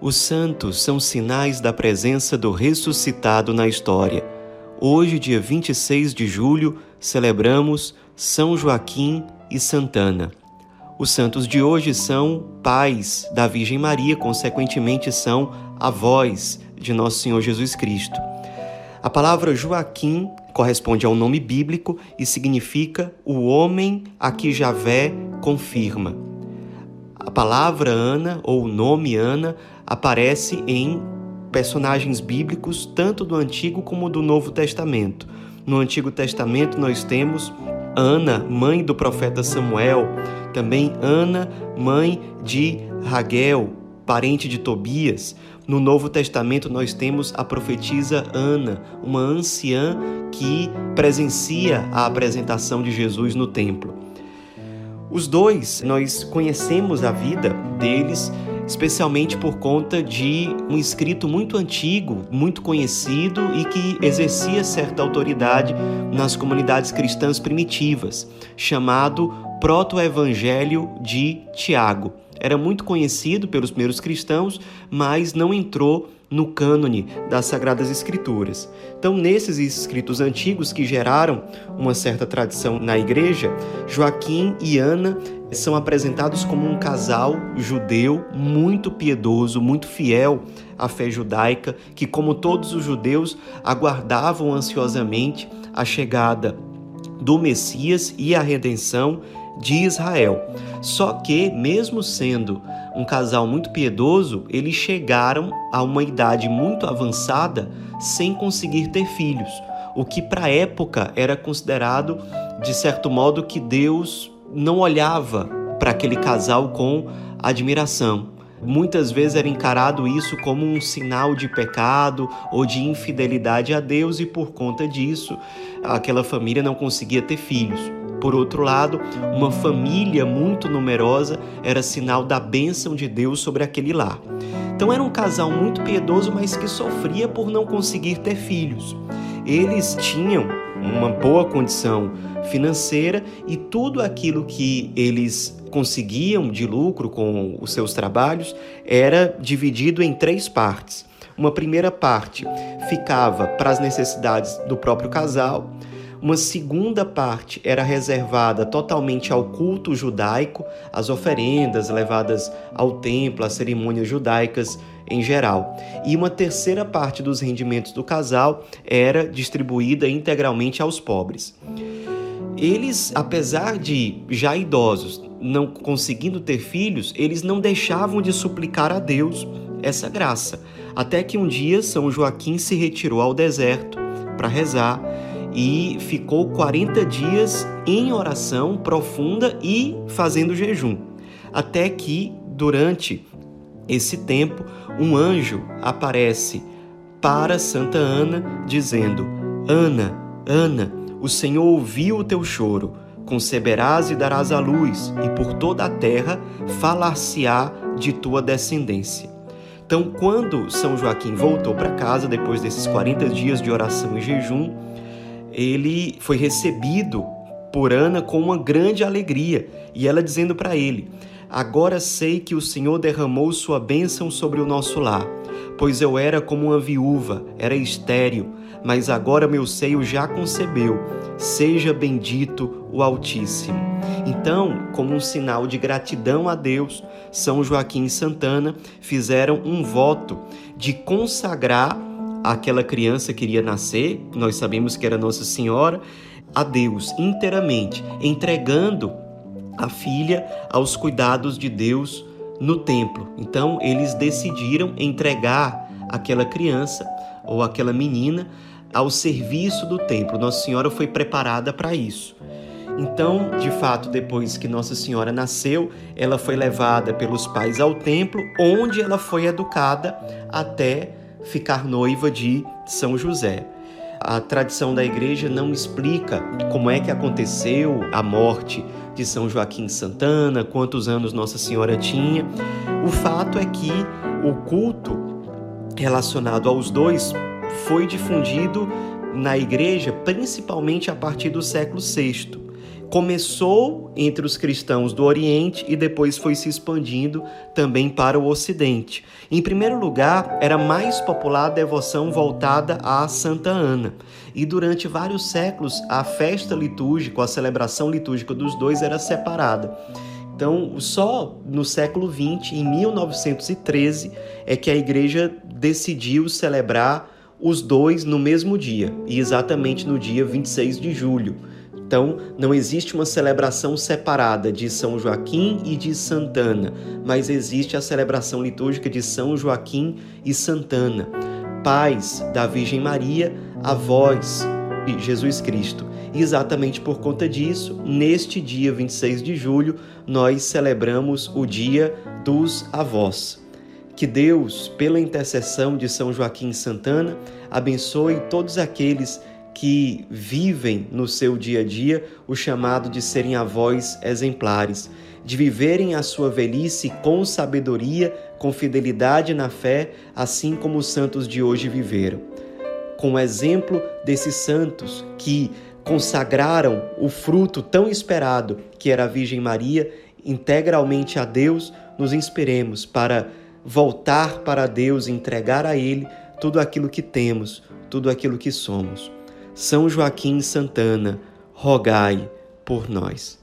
Os santos são sinais da presença do ressuscitado na história. Hoje, dia 26 de julho, celebramos São Joaquim e Santana. Os santos de hoje são pais da Virgem Maria, consequentemente são avós de nosso Senhor Jesus Cristo. A palavra Joaquim corresponde ao nome bíblico e significa o homem a que Javé confirma. A palavra Ana ou o nome Ana aparece em personagens bíblicos, tanto do Antigo como do Novo Testamento. No Antigo Testamento nós temos Ana, mãe do profeta Samuel, também Ana, mãe de Raguel, parente de Tobias. No Novo Testamento nós temos a profetisa Ana, uma anciã que presencia a apresentação de Jesus no templo. Os dois, nós conhecemos a vida deles especialmente por conta de um escrito muito antigo, muito conhecido e que exercia certa autoridade nas comunidades cristãs primitivas, chamado Proto-Evangelho de Tiago. Era muito conhecido pelos primeiros cristãos, mas não entrou no cânone das Sagradas Escrituras. Então, nesses escritos antigos que geraram uma certa tradição na igreja, Joaquim e Ana são apresentados como um casal judeu muito piedoso, muito fiel à fé judaica, que, como todos os judeus, aguardavam ansiosamente a chegada do Messias e a redenção de Israel. Só que, mesmo sendo um casal muito piedoso, eles chegaram a uma idade muito avançada sem conseguir ter filhos, o que para a época era considerado, de certo modo, que Deus não olhava para aquele casal com admiração. Muitas vezes era encarado isso como um sinal de pecado ou de infidelidade a Deus, e por conta disso, aquela família não conseguia ter filhos. Por outro lado, uma família muito numerosa era sinal da bênção de Deus sobre aquele lar. Então era um casal muito piedoso, mas que sofria por não conseguir ter filhos. Eles tinham uma boa condição financeira e tudo aquilo que eles conseguiam de lucro com os seus trabalhos era dividido em três partes. Uma primeira parte ficava para as necessidades do próprio casal, uma segunda parte era reservada totalmente ao culto judaico, às oferendas levadas ao templo, às cerimônias judaicas em geral. E uma terceira parte dos rendimentos do casal era distribuída integralmente aos pobres. Eles, apesar de já idosos, não conseguindo ter filhos, eles não deixavam de suplicar a Deus essa graça. Até que um dia São Joaquim se retirou ao deserto para rezar e ficou 40 dias em oração profunda e fazendo jejum. Até que, durante esse tempo, um anjo aparece para Santa Ana, dizendo: Ana, Ana, o Senhor ouviu o teu choro, conceberás e darás à luz, e por toda a terra falar-se-á de tua descendência. Então, quando São Joaquim voltou para casa, depois desses 40 dias de oração e jejum, ele foi recebido por Ana com uma grande alegria, e ela dizendo para ele: Agora sei que o Senhor derramou sua bênção sobre o nosso lar, pois eu era como uma viúva, era estéril, mas agora meu seio já concebeu. Seja bendito o Altíssimo. Então, como um sinal de gratidão a Deus, São Joaquim e Santana fizeram um voto de consagrar aquela criança que iria nascer, nós sabemos que era Nossa Senhora, a Deus inteiramente, entregando a filha aos cuidados de Deus no templo. Então eles decidiram entregar aquela criança ou aquela menina ao serviço do templo. Nossa Senhora foi preparada para isso. Então, de fato, depois que Nossa Senhora nasceu, ela foi levada pelos pais ao templo, onde ela foi educada até ficar noiva de São José. A tradição da igreja não explica como é que aconteceu a morte de São Joaquim Santana, quantos anos Nossa Senhora tinha. O fato é que o culto relacionado aos dois foi difundido na igreja principalmente a partir do século VI, começou entre os cristãos do Oriente e depois foi se expandindo também para o Ocidente. Em primeiro lugar, era mais popular a devoção voltada a Santa Ana, e durante vários séculos a festa litúrgica, a celebração litúrgica dos dois era separada. Então, só no século XX, em 1913, é que a igreja decidiu celebrar os dois no mesmo dia, e exatamente no dia 26 de julho. Então, não existe uma celebração separada de São Joaquim e de Santana, mas existe a celebração litúrgica de São Joaquim e Santana, pais da Virgem Maria, avós de Jesus Cristo. E exatamente por conta disso, neste dia 26 de julho, nós celebramos o Dia dos Avós. Que Deus, pela intercessão de São Joaquim e Santana, abençoe todos aqueles que vivem no seu dia a dia o chamado de serem avós exemplares, de viverem a sua velhice com sabedoria, com fidelidade na fé, assim como os santos de hoje viveram. Com o exemplo desses santos que consagraram o fruto tão esperado que era a Virgem Maria integralmente a Deus, nos inspiremos para voltar para Deus, entregar a Ele tudo aquilo que temos, tudo aquilo que somos. São Joaquim Santana, rogai por nós.